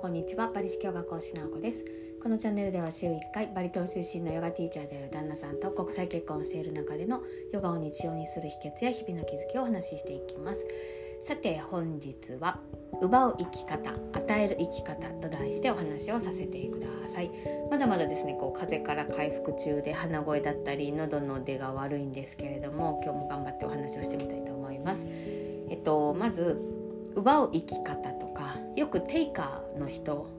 こんにちは。バリ式ヨガ講師直子です。このチャンネルでは週1回バリ島出身のヨガティーチャーである旦那さんと国際結婚をしている中でのヨガを日常にする秘訣や日々の気づきをお話ししていきます。さて本日は奪う生き方与える生き方と題してお話をさせてください。まだまだですねこう風邪から回復中で鼻声だったり喉の出が悪いんですけれども今日も頑張ってお話をしてみたいと思います。えっとまず奪う生き方とかよくテイカーの人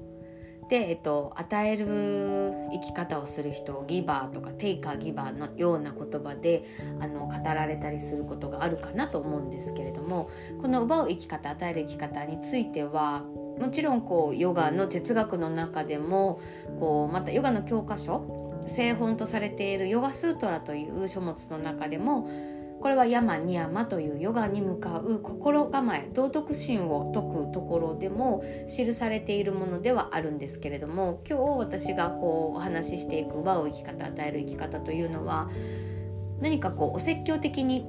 で、えっと、与える生き方をする人ギバーとかテイカーギバーのような言葉であの語られたりすることがあるかなと思うんですけれどもこの奪う生き方与える生き方についてはもちろんこうヨガの哲学の中でもこうまたヨガの教科書聖本とされているヨガスートラという書物の中でもこれは山ニヤマというヨガに向かう心構え道徳心を説くところでも記されているものではあるんですけれども今日私がこうお話ししていく奪う生き方与える生き方というのは何かこうお説教的に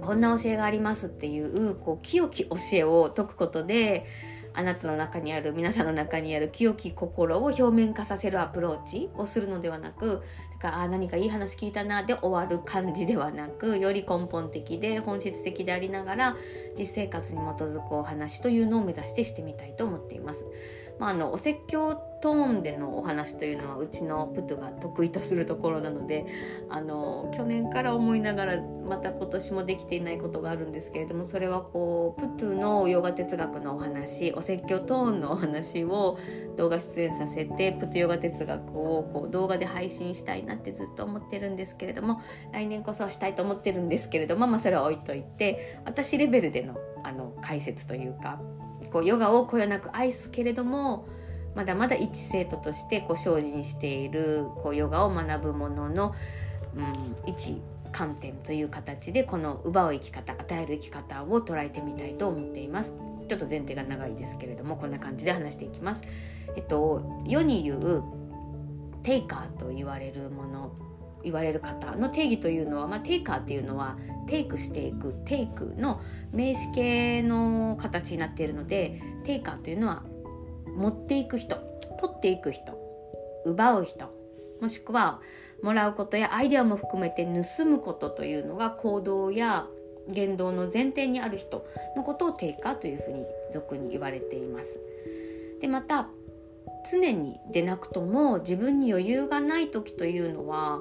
こんな教えがありますっていうこう清き教えを説くことであなたの中にある皆さんの中にある清き心を表面化させるアプローチをするのではなくだからあ何かいい話聞いたなで終わる感じではなくより根本的で本質的でありながら実生活に基づくお話というのを目指してしてみたいと思っています。まあ、あのお説教トーンでのお話というのはうちのプトが得意とするところなのであの去年から思いながらまた今年もできていないことがあるんですけれどもそれはこうプトゥのヨガ哲学のお話お説教トーンのお話を動画出演させてプトヨガ哲学をこう動画で配信したいなってずっと思ってるんですけれども来年こそはしたいと思ってるんですけれども、まあ、それは置いといて私レベルでのあの解説というかこうヨガをこよなく愛すけれどもまだまだ一生徒としてこう精進しているこうヨガを学ぶものの、うん、一観点という形でこの奪う生き方与える生き方を捉えてみたいと思っています。ちょっと前提が長いですけれどもこんな感じで話していきます。えっと世に言うテイカーと言われるもの言われる方の定義というのは、まあ、テイカーっていうのはテイクしていくテイクの名詞形の形になっているのでテイカーというのは持っていく人取っていく人奪う人もしくはもらうことやアイデアも含めて盗むことというのが行動や言動の前提にある人のことをテイカーというふうに俗に言われています。でまた常にでなくとも自分に余裕がない時というのは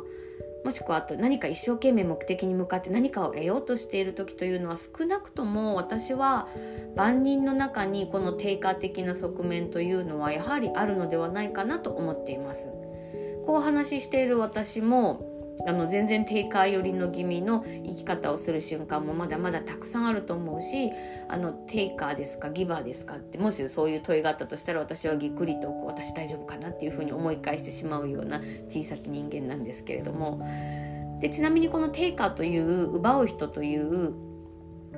もしくはあと何か一生懸命目的に向かって何かを得ようとしている時というのは少なくとも私は万人の中にこの低下的な側面というのはやはりあるのではないかなと思っています。こう話している私もあの全然低下寄りの気味の生き方をする瞬間もまだまだたくさんあると思うしあのテイカーですかギバーですかってもしそういう問いがあったとしたら私はぎっくりとこう私大丈夫かなっていうふうに思い返してしまうような小さき人間なんですけれども。でちなみにこのテイカーという奪う人という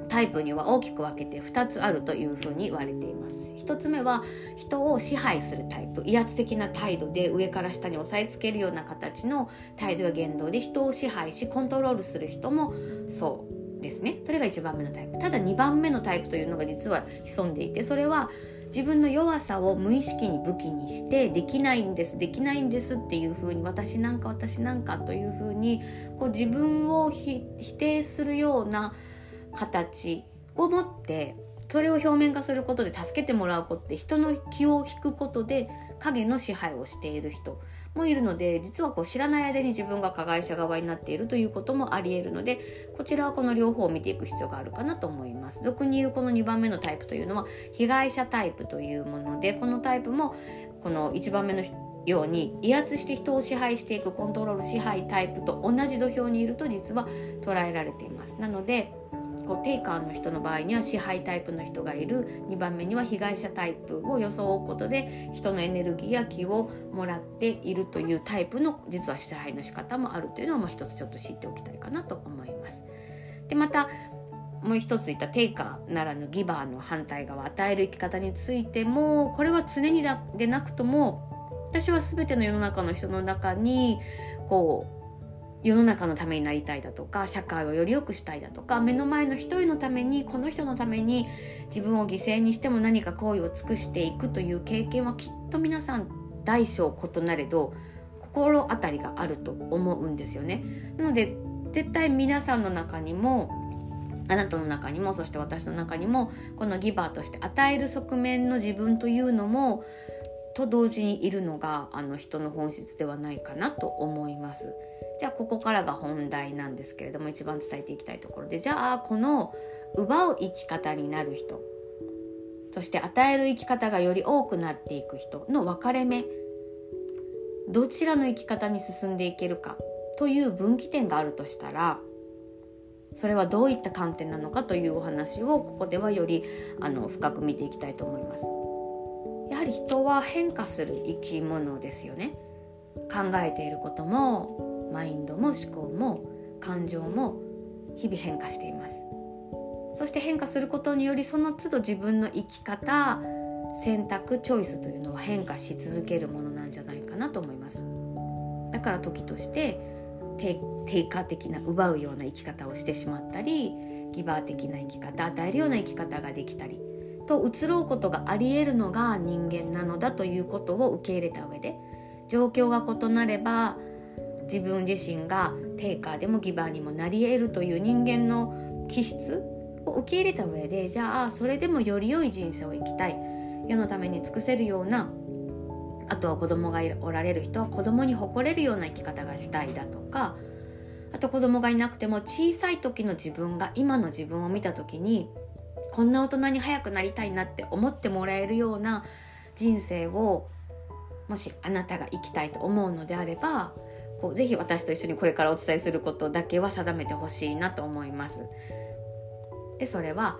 タイプには大きく分けて2つあるというふうに言われています。1つ目は人を支配するタイプ。威圧的な態度で上から下に押さえつけるような形の態度や言動で人を支配しコントロールする人もそうですね。それが1番目のタイプ。ただ2番目のタイプというのが実は潜んでいてそれは自分の弱さを無意識に武器にしてできないんですできないんですっていうふうに私なんか私なんかというふうにこう自分を否定するような形を持ってそれを表面化することで助けてもらうことで人の気を引くことで影の支配をしている人もいるので実はこう知らない間に自分が加害者側になっているということもありえるのでこちらはこの両方を見ていく必要があるかなと思います。俗に言うこの2番目のタイプというのは被害者タイプというものでこのタイプもこの1番目のように威圧して人を支配していくコントロール支配タイプと同じ土俵にいると実は捉えられています。なのでこうテイカーの人の場合には支配タイプの人がいる2番目には被害者タイプを装うことで人のエネルギーや気をもらっているというタイプの実は支配の仕方もあるというのをまあ一つちょっと知っておきたいかなと思います。でまたもう一つ言ったテイカーならぬギバーの反対側与える生き方についてもこれは常にでなくとも私は全ての世の中の人の中にこう世の中のためになりたいだとか社会をより良くしたいだとか目の前の一人のためにこの人のために自分を犠牲にしても何か行為を尽くしていくという経験はきっと皆さん大小異なれど心当たりがあると思うんですよね。なので絶対皆さんの中にもあなたの中にもそして私の中にもこのギバーとして与える側面の自分というのもと同時にいるのがあの人の本質ではないかなと思います。じゃあここからが本題なんですけれども一番伝えていきたいところでじゃあこの奪う生き方になる人そして与える生き方がより多くなっていく人の分かれ目どちらの生き方に進んでいけるかという分岐点があるとしたらそれはどういった観点なのかというお話をここではよりあの深く見ていきたいと思います。やはり人は変化する生き物ですよね。考えていることもマインドも思考も感情も日々変化しています。そして変化することによりその都度自分の生き方選択チョイスというのは変化し続けるものなんじゃないかなと思いますだから時として低下的な奪うような生き方をしてしまったりギバー的な生き方与えるような生き方ができたりと移ろうことがありえるのが人間なのだということを受け入れた上で状況が異なれば自分自身がテイカーでもギバーにもなり得るという人間の気質を受け入れた上でじゃあそれでもより良い人生を生きたい。世のために尽くせるようなあとは子供がおられる人は子供に誇れるような生き方がしたいだとかあと子供がいなくても小さい時の自分が今の自分を見た時にこんな大人に早くなりたいなって思ってもらえるような人生をもしあなたが生きたいと思うのであればこうぜひ私と一緒にこれからお伝えすることだけは定めてほしいなと思います。でそれは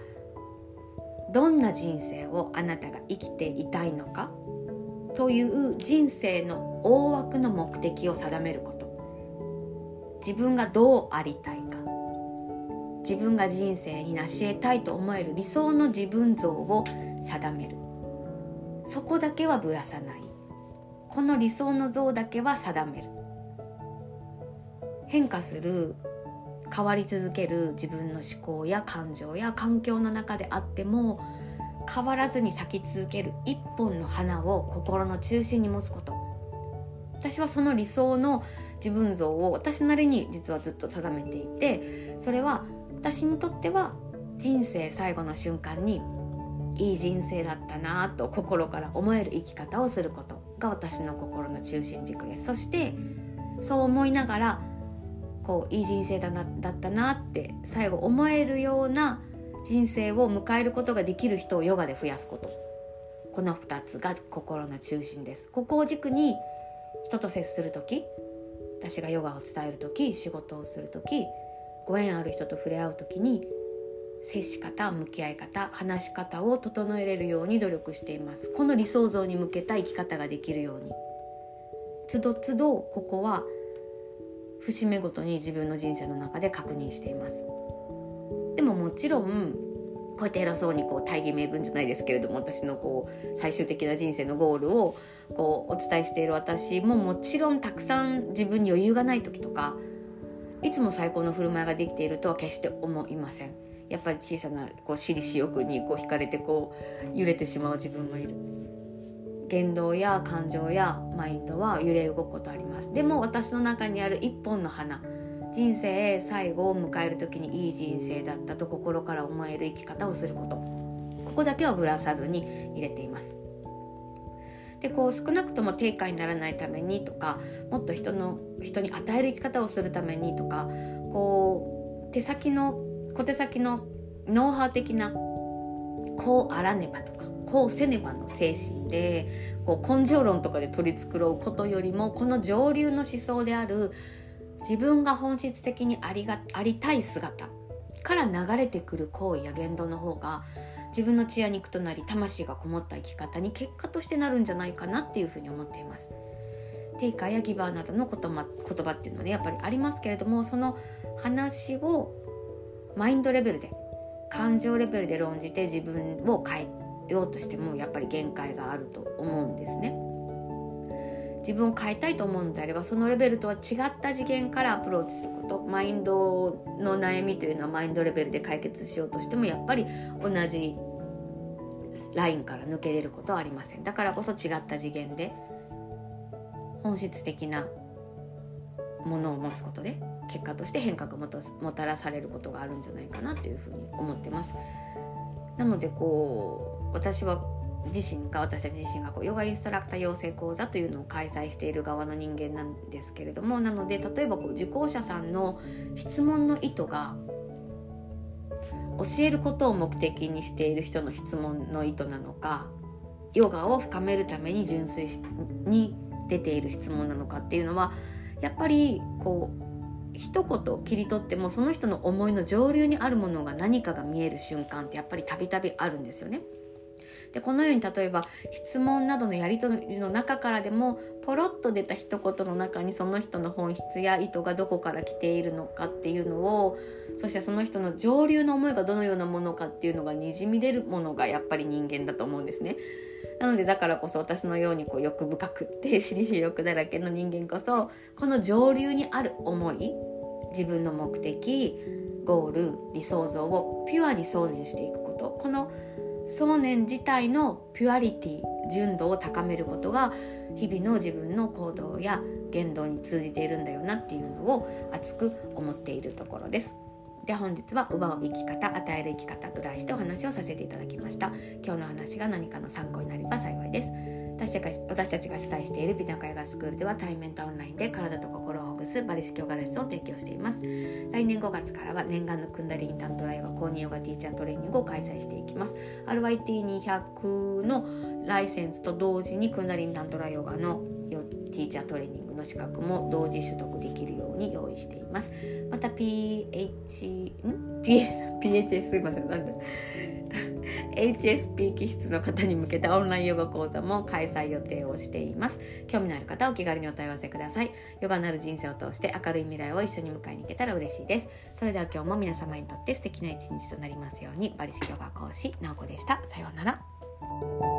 どんな人生をあなたが生きていたいのかという人生の大枠の目的を定めること自分がどうありたいか自分が人生に成し得たいと思える理想の自分像を定める。そこだけはぶらさないこの理想の像だけは定める。変化する変わり続ける自分の思考や感情や環境の中であっても変わらずに咲き続ける一本の花を心の中心に持つこと。私はその理想の自分像を私なりに実はずっと定めていてそれは私にとっては人生最後の瞬間にいい人生だったなと心から思える生き方をすることが私の心の中心軸です。そしてそう思いながらこういい人生だなだったなって最後思えるような人生を迎えることができる人をヨガで増やすこと。この2つが心の中心です。ここを軸に人と接する時私がヨガを伝える時仕事をする時ご縁ある人と触れ合う時に接し方向き合い方話し方を整えれるように努力しています。この理想像に向けた生き方ができるように。つどつどここは節目ごとに自分の人生の中で確認しています。でももちろんこうやって偉そうにこう大義名分じゃないですけれども私のこう最終的な人生のゴールをこうお伝えしている私ももちろんたくさん自分に余裕がない時とかいつも最高の振る舞いができているとは決して思いません。やっぱり小さなこう私利私欲にこう惹かれてこう揺れてしまう自分もいる。言動や感情やマインドは揺れ動くことあります。でも私の中にある一本の花。人生最後を迎える時にいい人生だったと心から思える生き方をすること。ここだけはぶらさずに入れています。でこう少なくとも定価にならないためにとかもっと人の人に与える生き方をするためにとかこう手先の小手先のノウハウ的なこうあらねばとかこうせねばの精神でこう根性論とかで取り繕うことよりもこの上流の思想である自分が本質的にありがありたい姿から流れてくる行為や言動の方が自分の血や肉となり魂がこもった生き方に結果としてなるんじゃないかなっていうふうに思っています。テイカーやギバーなどの言葉言葉っていうのはねやっぱりありますけれどもその話をマインドレベルで感情レベルで論じて自分を変えようとしてもやっぱり限界があると思うんですね。自分を変えたいと思うのであればそのレベルとは違った次元からアプローチすることマインドの悩みというのはマインドレベルで解決しようとしてもやっぱり同じラインから抜け出ることはありませんだからこそ違った次元で本質的なものを持つことで結果として変革をもたらされることがあるんじゃないかなというふうに思ってます。なのでこう私は自身が私たち自身がこうヨガインストラクター養成講座というのを開催している側の人間なんですけれどもなので例えばこう受講者さんの質問の意図が教えることを目的にしている人の質問の意図なのかヨガを深めるために純粋に出ている質問なのかっていうのはやっぱりこう一言切り取ってもその人の思いの上流にあるものが何かが見える瞬間ってやっぱりたびたびあるんですよね。でこのように例えば質問などのやり取りの中からでもポロッと出た一言の中にその人の本質や意図がどこから来ているのかっていうのをそしてその人の上流の思いがどのようなものかっていうのがにじみ出るものがやっぱり人間だと思うんですね。なのでだからこそ私のようにこう欲深くって私利私欲だらけの人間こそこの上流にある思い自分の目的ゴール理想像をピュアに想念していくことこの想念自体のピュアリティ純度を高めることが日々の自分の行動や言動に通じているんだよなっていうのを熱く思っているところです。で本日は「奪う生き方与える生き方」と題してお話をさせていただきました今日の話が何かの参考になれば幸いです私たちが主催している美中ヨガスクールでは対面とオンラインで体と心をほぐすバリ式ヨガレスを提供しています。来年5月からは念願のクンダリンタントライは公認ヨガティーチャートレーニングを開催していきます。RYT200 のライセンスと同時にクンダリンタントラヨガのティーチャートレーニングの資格も同時取得できるように用意しています。また PH ん？PHS すいません。なんで HSP 気質の方に向けたオンラインヨガ講座も開催予定をしています。興味のある方はお気軽にお問い合わせください。ヨガなる人生を通して明るい未来を一緒に迎えに行けたら嬉しいです。それでは今日も皆様にとって素敵な一日となりますように。バリスヨガ講師なおこでした。さようなら。